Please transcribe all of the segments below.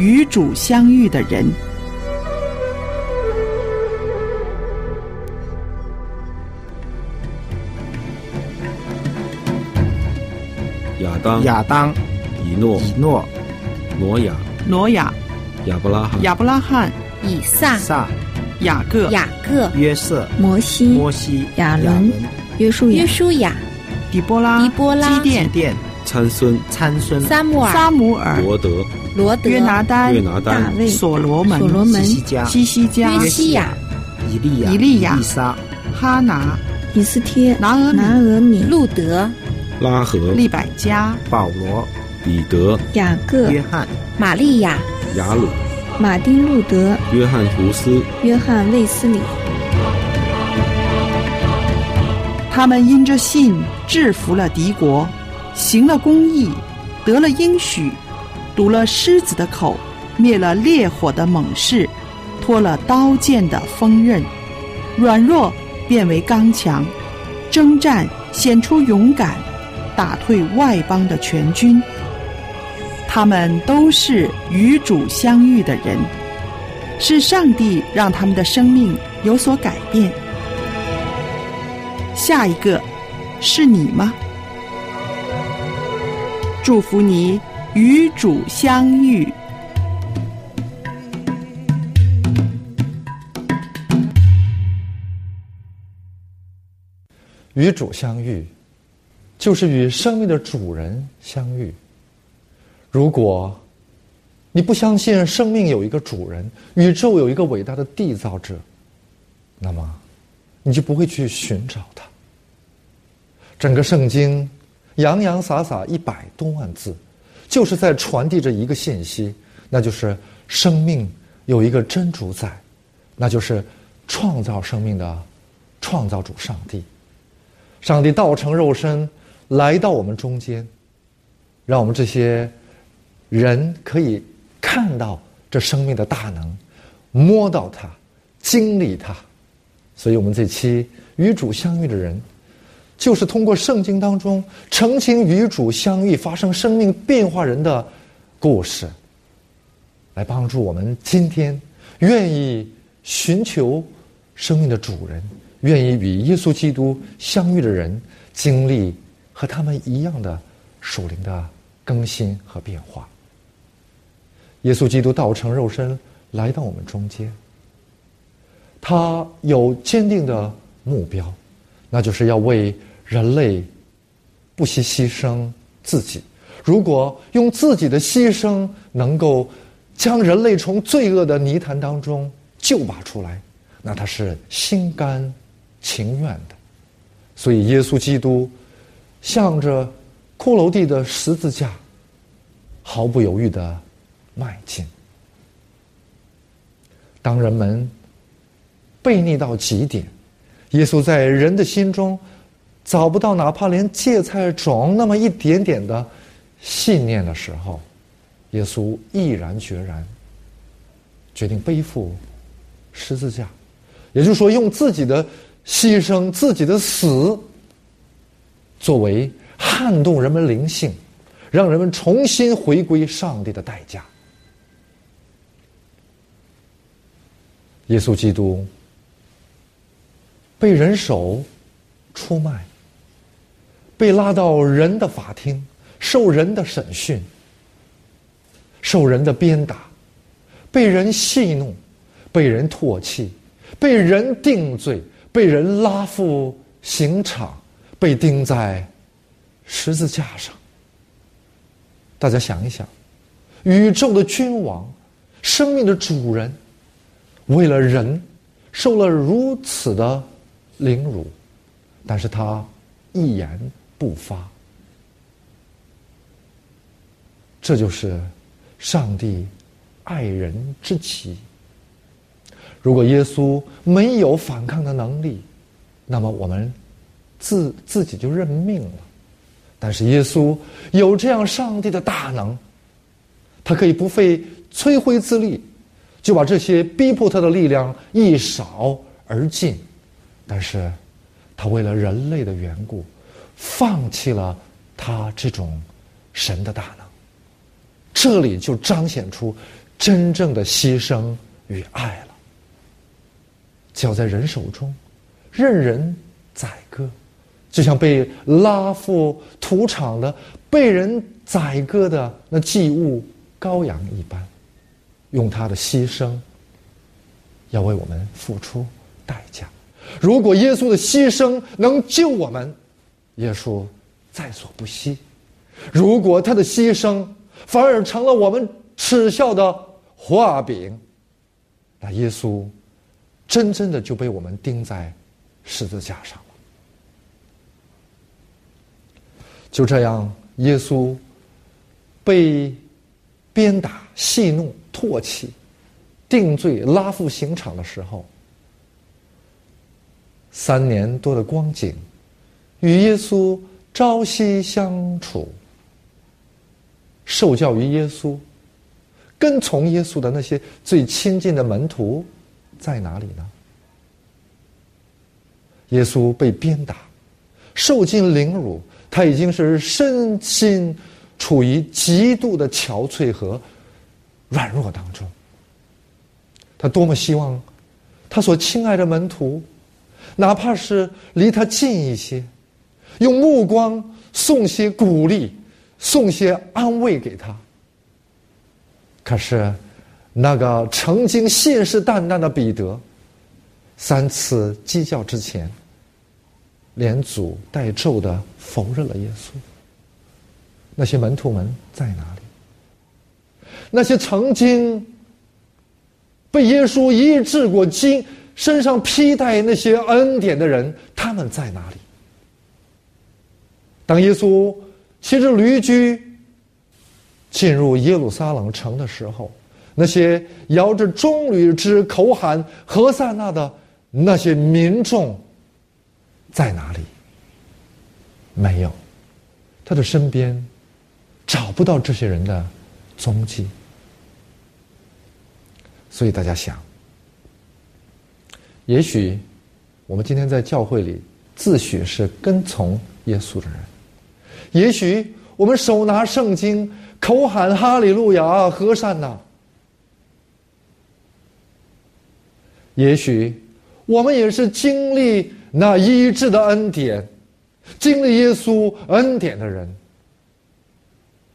与主相遇的人。亚当、亚当、以诺、以诺、挪亚、挪亚、亚伯拉罕、亚伯拉罕、以撒、撒、雅各、雅各、约瑟、摩西、摩西、亚伦、约书亚、约书亚、底波拉、狄波拉、基甸、殿、参孙、参孙、撒母耳、撒母耳、罗德、罗德、约拿丹、约拿丹大卫、所罗门、所罗门、西加、西西加、约西亚、以利亚、以利亚以撒、哈拿、以斯帖、拿俄米、拿俄米、路德、拉合、利百加、保罗、彼得、雅各、约翰、玛利亚、雅鲁、马丁路德、约翰胡斯、约翰卫斯理。他们因着信制服了敌国，行了公义，得了应许，堵了狮子的口，灭了烈火的猛士，脱了刀剑的锋刃，软弱变为刚强，征战显出勇敢，打退外邦的全军。他们都是与主相遇的人，是上帝让他们的生命有所改变。下一个是你吗？祝福你与主相遇。与主相遇，就是与生命的主人相遇。如果你不相信生命有一个主人，宇宙有一个伟大的缔造者，那么你就不会去寻找他。整个圣经洋洋洒洒一百多万字，就是在传递着一个信息，那就是生命有一个真主宰，那就是创造生命的创造主上帝。上帝道成肉身来到我们中间，让我们这些人可以看到这生命的大能，摸到它，经历它。所以，我们这期与主相遇的人，就是通过圣经当中澄清与主相遇、发生生命变化人的故事，来帮助我们今天愿意寻求生命的主人。愿意与耶稣基督相遇的人，经历和他们一样的属灵的更新和变化。耶稣基督道成肉身来到我们中间，他有坚定的目标，那就是要为人类不惜牺牲自己。如果用自己的牺牲能够将人类从罪恶的泥潭当中救拔出来，那他是心甘。情愿的，所以耶稣基督向着骷髅地的十字架毫不犹豫的迈进。当人们悖逆到极点，耶稣在人的心中找不到哪怕连芥菜种那么一点点的信念的时候，耶稣毅然决然决定背负十字架，也就是说，用自己的。牺牲自己的死，作为撼动人们灵性、让人们重新回归上帝的代价。耶稣基督被人手出卖，被拉到人的法庭，受人的审讯，受人的鞭打，被人戏弄，被人唾弃，被人定罪。被人拉赴刑场，被钉在十字架上。大家想一想，宇宙的君王，生命的主人，为了人受了如此的凌辱，但是他一言不发。这就是上帝爱人之极。如果耶稣没有反抗的能力，那么我们自自己就认命了。但是耶稣有这样上帝的大能，他可以不费吹灰之力，就把这些逼迫他的力量一扫而尽。但是，他为了人类的缘故，放弃了他这种神的大能。这里就彰显出真正的牺牲与爱了。交在人手中，任人宰割，就像被拉赴屠场的、被人宰割的那祭物羔羊一般，用他的牺牲，要为我们付出代价。如果耶稣的牺牲能救我们，耶稣在所不惜；如果他的牺牲反而成了我们耻笑的画饼，那耶稣真正的就被我们钉在十字架上了。就这样，耶稣被鞭打、戏弄、唾弃、定罪、拉赴刑场的时候。三年多的光景，与耶稣朝夕相处，受教于耶稣，跟从耶稣的那些最亲近的门徒，在哪里呢？耶稣被鞭打，受尽凌辱，他已经是身心处于极度的憔悴和软弱当中。他多么希望他所亲爱的门徒。哪怕是离他近一些，用目光送些鼓励，送些安慰给他。可是，那个曾经信誓旦旦的彼得，三次鸡叫之前，连祖带咒的否认了耶稣。那些门徒们在哪里？那些曾经被耶稣医治过经。身上披戴那些恩典的人，他们在哪里？当耶稣骑着驴驹进入耶路撒冷城的时候，那些摇着棕榈枝口喊“何塞纳”的那些民众在哪里？没有，他的身边找不到这些人的踪迹。所以大家想。也许，我们今天在教会里自诩是跟从耶稣的人；也许我们手拿圣经，口喊哈利路亚，和善呐；也许我们也是经历那医治的恩典，经历耶稣恩典的人。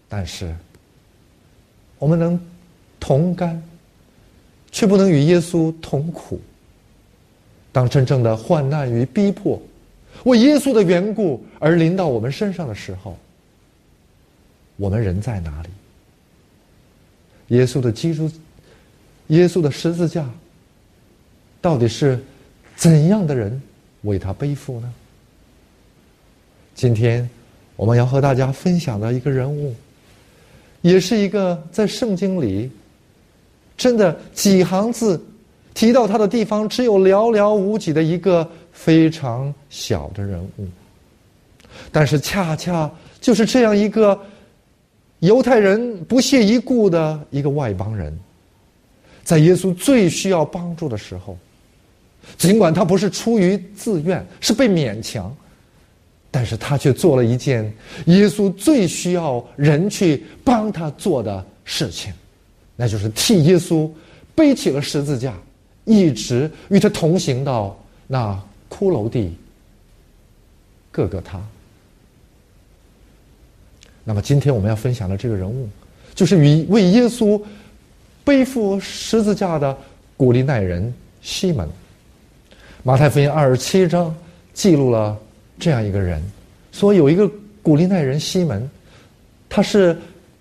但是，我们能同甘，却不能与耶稣同苦。当真正的患难与逼迫为耶稣的缘故而临到我们身上的时候，我们人在哪里？耶稣的基督，耶稣的十字架，到底是怎样的人为他背负呢？今天我们要和大家分享的一个人物，也是一个在圣经里真的几行字。提到他的地方只有寥寥无几的一个非常小的人物，但是恰恰就是这样一个犹太人不屑一顾的一个外邦人，在耶稣最需要帮助的时候，尽管他不是出于自愿，是被勉强，但是他却做了一件耶稣最需要人去帮他做的事情，那就是替耶稣背起了十字架。一直与他同行到那骷髅地，各个他。那么今天我们要分享的这个人物，就是与为耶稣背负十字架的古利奈人西门。马太福音二十七章记录了这样一个人，说有一个古利奈人西门，他是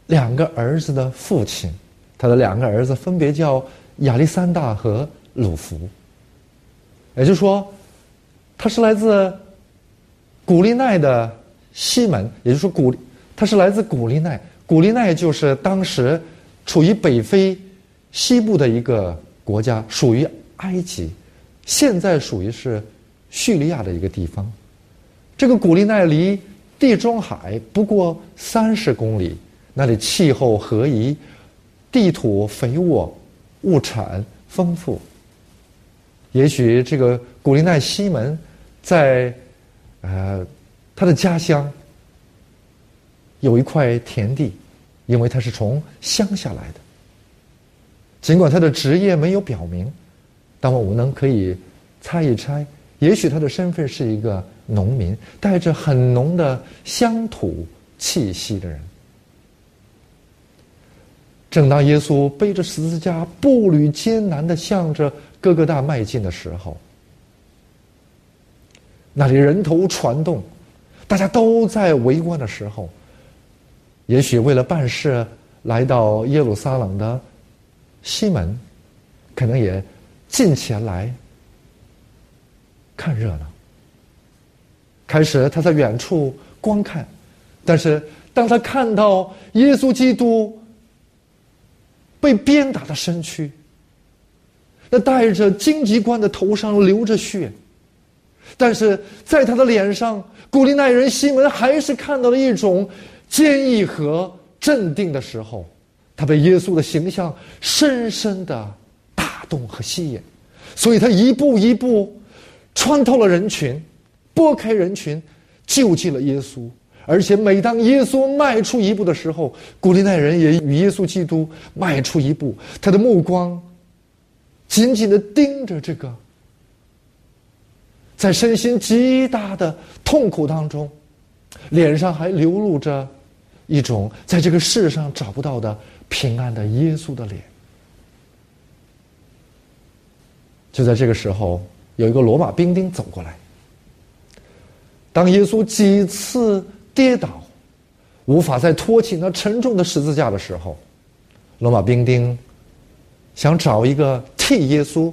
两个儿子的父亲，他的两个儿子分别叫亚历山大和。鲁弗，也就是说，他是来自古利奈的西门，也就是说，古他是来自古利奈。古利奈就是当时处于北非西部的一个国家，属于埃及，现在属于是叙利亚的一个地方。这个古利奈离地中海不过三十公里，那里气候合宜，地土肥沃，物产丰富。也许这个古利奈西门，在呃他的家乡有一块田地，因为他是从乡下来的。尽管他的职业没有表明，但我们能可以猜一猜，也许他的身份是一个农民，带着很浓的乡土气息的人。正当耶稣背着十字架，步履艰难的向着哥哥大迈进的时候，那里人头攒动，大家都在围观的时候，也许为了办事来到耶路撒冷的西门，可能也近前来看热闹。开始他在远处观看，但是当他看到耶稣基督。被鞭打的身躯，那戴着荆棘冠的头上流着血，但是在他的脸上，古利奈人西门还是看到了一种坚毅和镇定的时候，他被耶稣的形象深深的打动和吸引，所以他一步一步穿透了人群，拨开人群，救济了耶稣。而且每当耶稣迈出一步的时候，古利奈人也与耶稣基督迈出一步，他的目光紧紧的盯着这个，在身心极大的痛苦当中，脸上还流露着一种在这个世上找不到的平安的耶稣的脸。就在这个时候，有一个罗马兵丁走过来，当耶稣几次。跌倒，无法再托起那沉重的十字架的时候，罗马兵丁想找一个替耶稣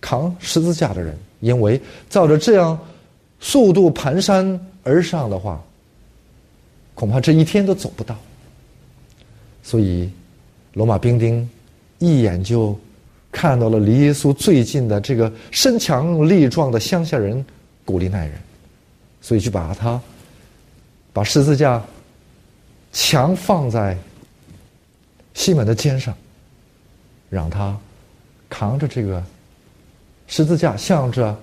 扛十字架的人，因为照着这样速度蹒跚而上的话，恐怕这一天都走不到。所以，罗马兵丁一眼就看到了离耶稣最近的这个身强力壮的乡下人古利奈人，所以就把他。把十字架强放在西门的肩上，让他扛着这个十字架，向着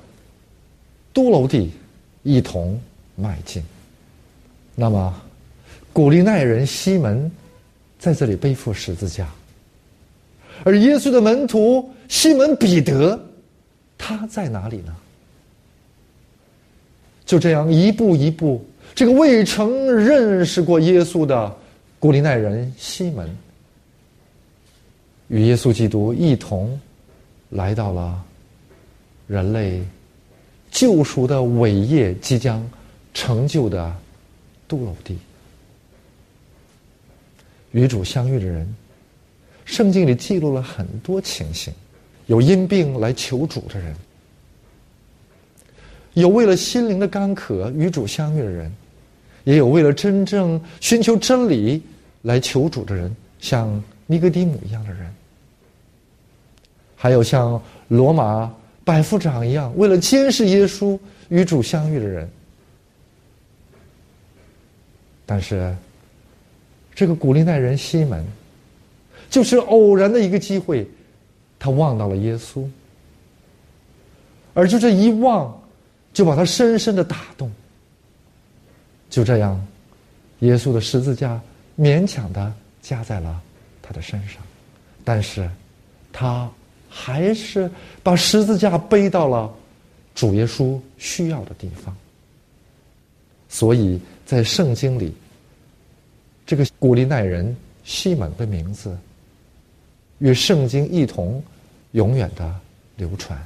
都楼地一同迈进。那么，古利奈人西门在这里背负十字架，而耶稣的门徒西门彼得，他在哪里呢？就这样一步一步。这个未曾认识过耶稣的古利奈人西门，与耶稣基督一同来到了人类救赎的伟业即将成就的杜鲁地。与主相遇的人，圣经里记录了很多情形：有因病来求主的人，有为了心灵的干渴与主相遇的人。也有为了真正寻求真理来求主的人，像尼格底姆一样的人；还有像罗马百夫长一样，为了监视耶稣与主相遇的人。但是，这个古利奈人西门，就是偶然的一个机会，他望到了耶稣，而就这一望，就把他深深的打动。就这样，耶稣的十字架勉强的加在了他的身上，但是，他还是把十字架背到了主耶稣需要的地方。所以在圣经里，这个古利奈人西门的名字，与圣经一同永远的流传，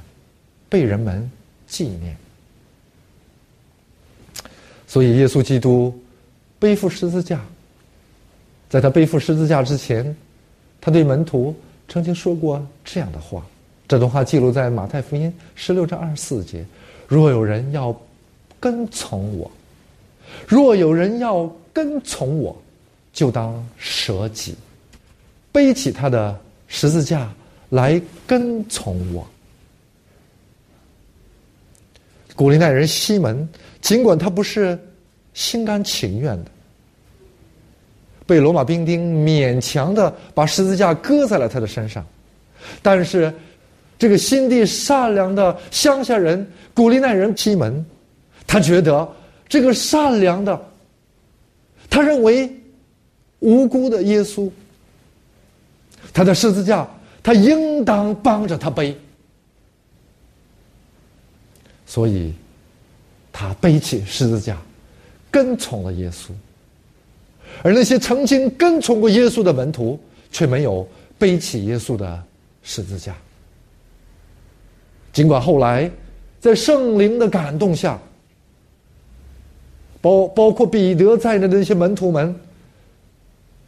被人们纪念。所以，耶稣基督背负十字架，在他背负十字架之前，他对门徒曾经说过这样的话。这段话记录在马太福音十六章二十四节：“若有人要跟从我，若有人要跟从我，就当舍己，背起他的十字架来跟从我。”古利奈人西门。尽管他不是心甘情愿的，被罗马兵丁勉强的把十字架搁在了他的身上，但是这个心地善良的乡下人古利奈人西门，他觉得这个善良的，他认为无辜的耶稣，他的十字架，他他应当帮着他背。所以，他背起十字架，跟从了耶稣。而那些曾经跟从过耶稣的门徒，却没有背起耶稣的十字架。尽管后来，在圣灵的感动下，包包括彼得在内的那些门徒们，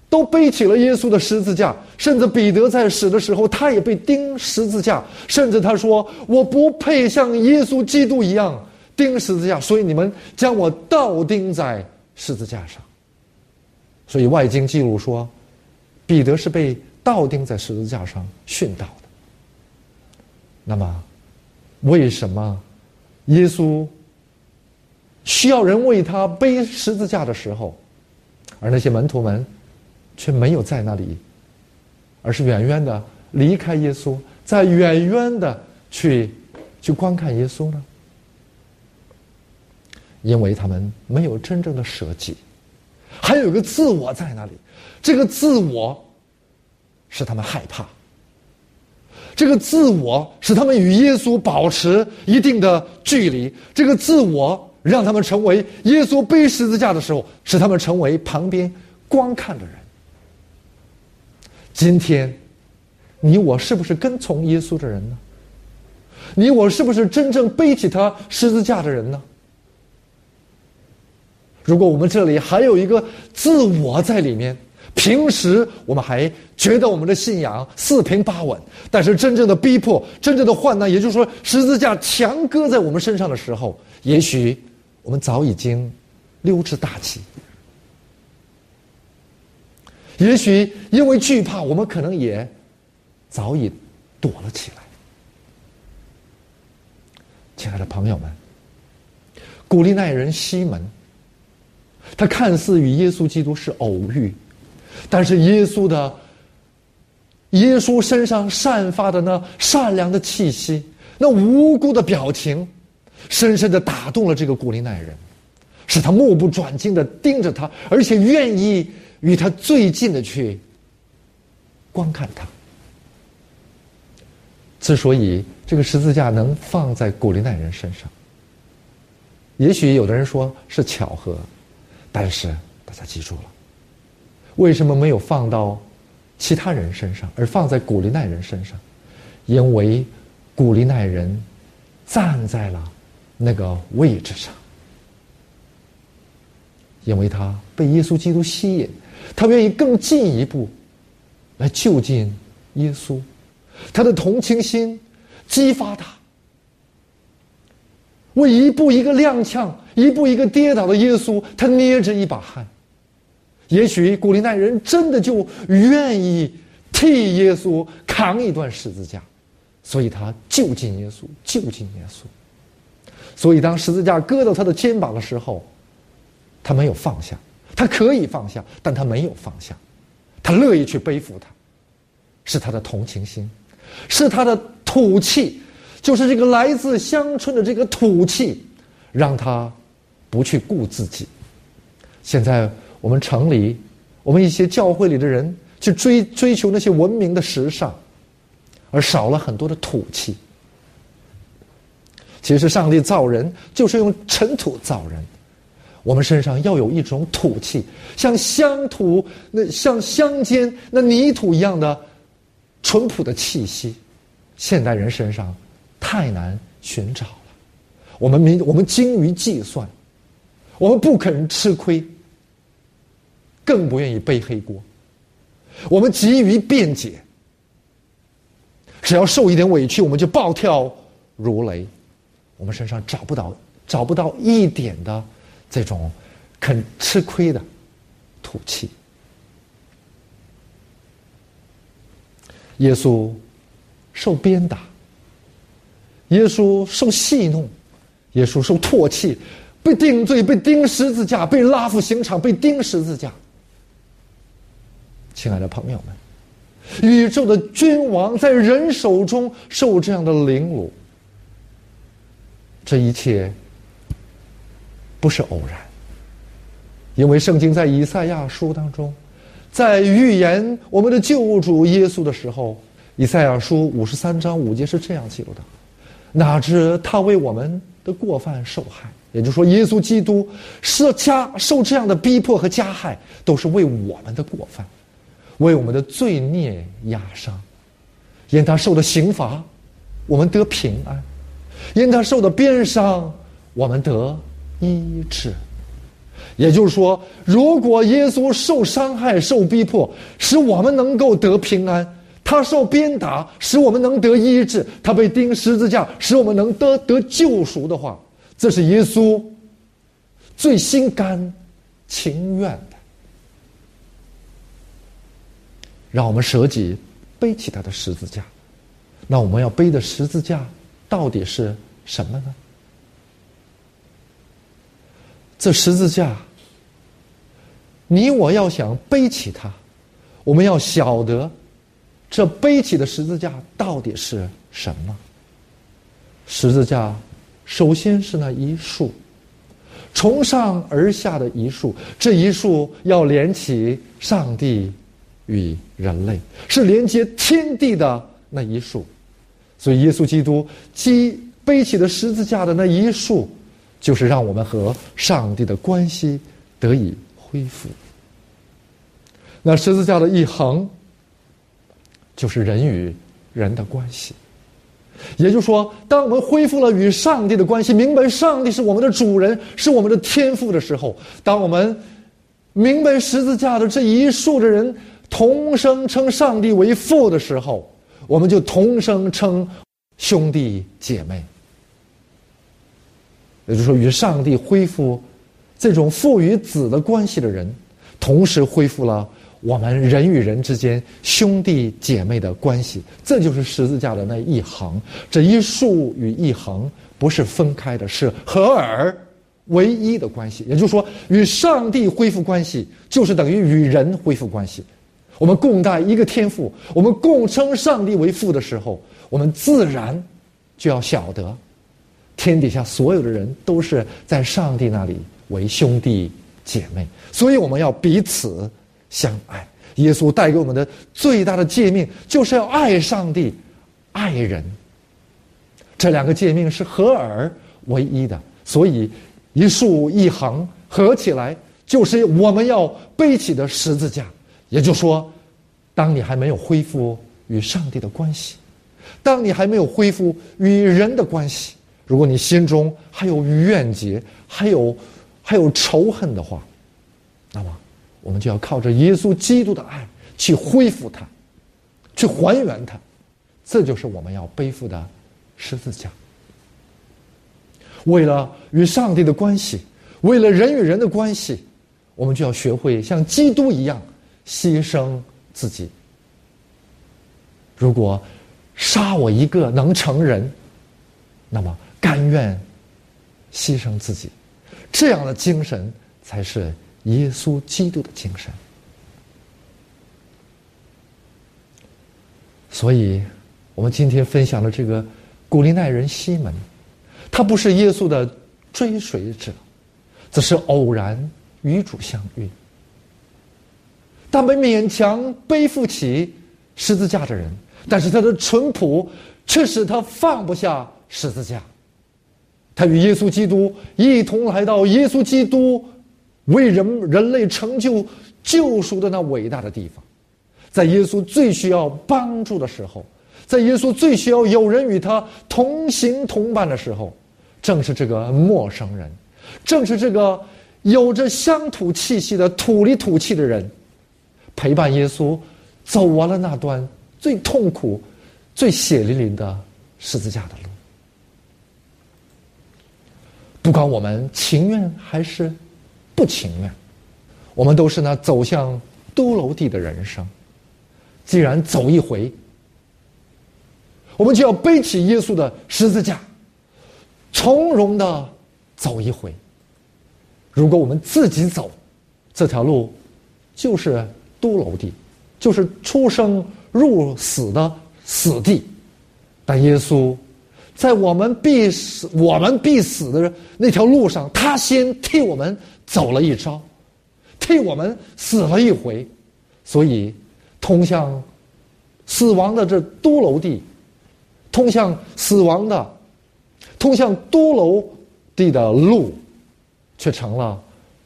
都背起了耶稣的十字架。甚至彼得在死的时候，他也被钉十字架。甚至他说：“我不配像耶稣基督一样钉十字架，所以你们将我倒钉在十字架上。”所以外经记录说，彼得是被倒钉在十字架上殉道的。那么，为什么耶稣需要人为他背十字架的时候，而那些门徒们却没有在那里，而是远远的离开耶稣，在远远的去去观看耶稣呢？因为他们没有真正的舍己。还有一个自我在那里，这个自我使他们害怕，这个自我使他们与耶稣保持一定的距离，这个自我让他们成为耶稣背十字架的时候，使他们成为旁边观看的人。今天，你我是不是跟从耶稣的人呢？你我是不是真正背起他十字架的人呢？如果我们这里还有一个自我在里面，平时我们还觉得我们的信仰四平八稳，但是真正的逼迫、真正的患难，也就是说十字架强搁在我们身上的时候，也许我们早已经溜之大吉。也许因为惧怕，我们可能也早已躲了起来。亲爱的朋友们，古利奈人西门。他看似与耶稣基督是偶遇，但是耶稣的耶稣身上散发的那善良的气息，那无辜的表情，深深的打动了这个古利奈人，使他目不转睛的盯着他，而且愿意与他最近的去观看他。之所以这个十字架能放在古利奈人身上，也许有的人说是巧合。但是大家记住了，为什么没有放到其他人身上，而放在古利奈人身上？因为古利奈人站在了那个位置上，因为他被耶稣基督吸引，他愿意更进一步来就近耶稣，他的同情心激发他。为一步一个踉跄、一步一个跌倒的耶稣，他捏着一把汗。也许古利奈人真的就愿意替耶稣扛一段十字架，所以他就近耶稣，就近耶稣。所以当十字架搁到他的肩膀的时候，他没有放下。他可以放下，但他没有放下。他乐意去背负他，是他的同情心，是他的土气。就是这个来自乡村的这个土气，让他不去顾自己。现在我们城里，我们一些教会里的人去追追求那些文明的时尚，而少了很多的土气。其实上帝造人就是用尘土造人，我们身上要有一种土气，像乡土那像乡间那泥土一样的淳朴的气息。现代人身上。太难寻找了，我们明我们精于计算，我们不肯吃亏，更不愿意背黑锅，我们急于辩解，只要受一点委屈，我们就暴跳如雷，我们身上找不到找不到一点的这种肯吃亏的土气。耶稣受鞭打。耶稣受戏弄，耶稣受唾弃，被定罪，被钉十字架，被拉赴刑场，被钉十字架。亲爱的朋友们，宇宙的君王在人手中受这样的凌辱，这一切不是偶然，因为圣经在以赛亚书当中，在预言我们的救主耶稣的时候，以赛亚书五十三章五节是这样记录的：“哪知他为我们的过犯受害。”也就是说，耶稣基督是加受这样的逼迫和加害，都是为我们的过犯，为我们的罪孽压伤。因他受的刑罚，我们得平安；因他受的鞭伤，我们得医治。也就是说，如果耶稣受伤害、受逼迫，使我们能够得平安；他受鞭打，使我们能得医治；他被钉十字架，使我们能得得救赎的话，这是耶稣最心甘情愿的，让我们舍己背起他的十字架。那我们要背的十字架到底是什么呢？这十字架，你我要想背起它，我们要晓得，这背起的十字架到底是什么？十字架首先是那一束，从上而下的一束，这一束要连起上帝与人类，是连接天地的那一束。所以，耶稣基督背背起的十字架的那一束。就是让我们和上帝的关系得以恢复。那十字架的一横，就是人与人的关系。也就是说，当我们恢复了与上帝的关系，明白上帝是我们的主人，是我们的天赋的时候，当我们明白十字架的这一束的人同声称上帝为父的时候，我们就同声称兄弟姐妹。也就是说，与上帝恢复这种父与子的关系的人，同时恢复了我们人与人之间兄弟姐妹的关系。这就是十字架的那一横，这一竖与一横不是分开的，是合而为一的关系。也就是说，与上帝恢复关系，就是等于与人恢复关系。我们共戴一个天赋，我们共称上帝为父的时候，我们自然就要晓得。天底下所有的人都是在上帝那里为兄弟姐妹，所以我们要彼此相爱。耶稣带给我们的最大的诫命就是要爱上帝、爱人。这两个诫命是合而为一的，所以一竖一横合起来就是我们要背起的十字架。也就是说，当你还没有恢复与上帝的关系，当你还没有恢复与人的关系。如果你心中还有怨结，还有还有仇恨的话，那么我们就要靠着耶稣基督的爱去恢复它，去还原它。这就是我们要背负的十字架。为了与上帝的关系，为了人与人的关系，我们就要学会像基督一样牺牲自己。如果杀我一个能成人，那么。甘愿牺牲自己，这样的精神才是耶稣基督的精神。所以，我们今天分享的这个古利奈人西门，他不是耶稣的追随者，只是偶然与主相遇。他们勉强背负起十字架的人，但是他的淳朴却使他放不下十字架。他与耶稣基督一同来到耶稣基督为人人类成就救赎的那伟大的地方，在耶稣最需要帮助的时候，在耶稣最需要有人与他同行同伴的时候，正是这个陌生人，正是这个有着乡土气息的土里土气的人，陪伴耶稣走完了那段最痛苦、最血淋淋的十字架的路。不管我们情愿还是不情愿，我们都是那走向都楼地的人生。既然走一回，我们就要背起耶稣的十字架，从容的走一回。如果我们自己走这条路，就是都楼地，就是出生入死的死地。但耶稣。在我们必死、我们必死的那条路上，他先替我们走了一招，替我们死了一回，所以通向死亡的这都楼地，通向死亡的、通向都楼地的路，却成了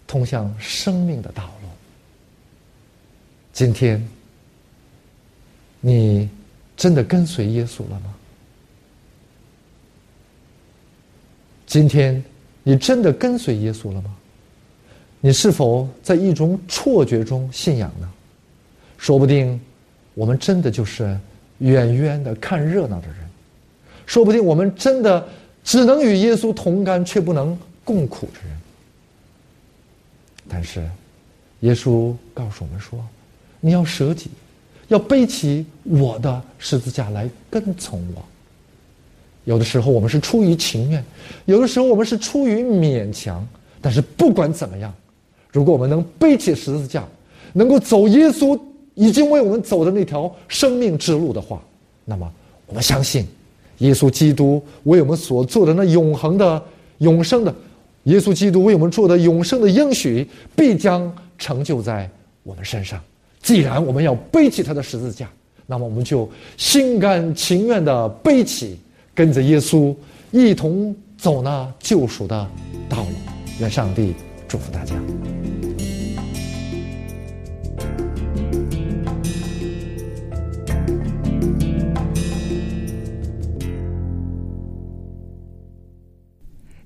通向生命的道路。今天，你真的跟随耶稣了吗？今天，你真的跟随耶稣了吗？你是否在一种错觉中信仰呢？说不定，我们真的就是远远的看热闹的人；说不定我们真的只能与耶稣同甘，却不能共苦的人。但是，耶稣告诉我们说：“你要舍己，要背起我的十字架来跟从我。”有的时候我们是出于情愿，有的时候我们是出于勉强。但是不管怎么样，如果我们能背起十字架，能够走耶稣已经为我们走的那条生命之路的话，那么我们相信，耶稣基督为我们所做的那永恒的、永生的，耶稣基督为我们做的永生的应许，必将成就在我们身上。既然我们要背起他的十字架，那么我们就心甘情愿的背起。跟着耶稣一同走那救赎的道路，愿上帝祝福大家。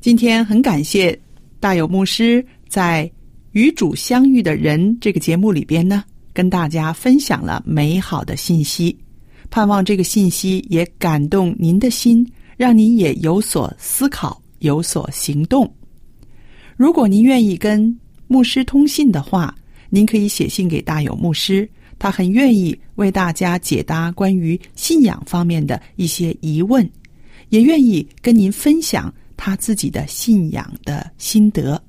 今天很感谢大有牧师在《与主相遇的人》这个节目里边呢，跟大家分享了美好的信息。盼望这个信息也感动您的心，让您也有所思考、有所行动。如果您愿意跟牧师通信的话，您可以写信给大有牧师，他很愿意为大家解答关于信仰方面的一些疑问，也愿意跟您分享他自己的信仰的心得。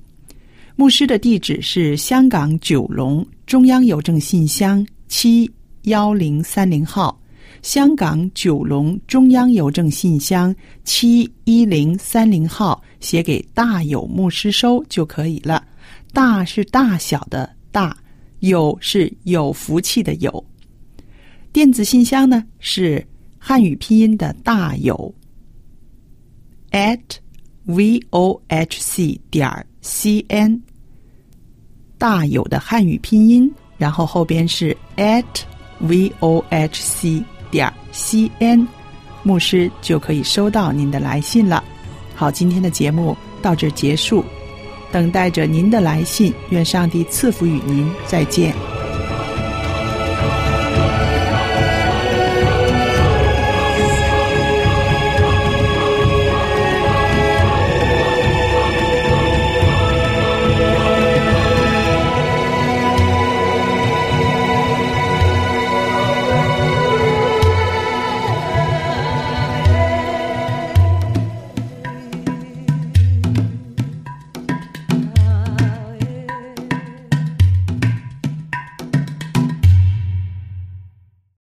牧师的地址是香港九龙中央邮政信箱七幺零三零号。香港九龙中央邮政信箱七一零三零号，写给大有牧师收就可以了。大是大小的大，有是有福气的有。电子信箱呢是汉语拼音的大有 at v o h c 点 c n。大有的汉语拼音，然后后边是 at v o h c。点 c n，牧师就可以收到您的来信了。好，今天的节目到这结束，等待着您的来信。愿上帝赐福与您，再见。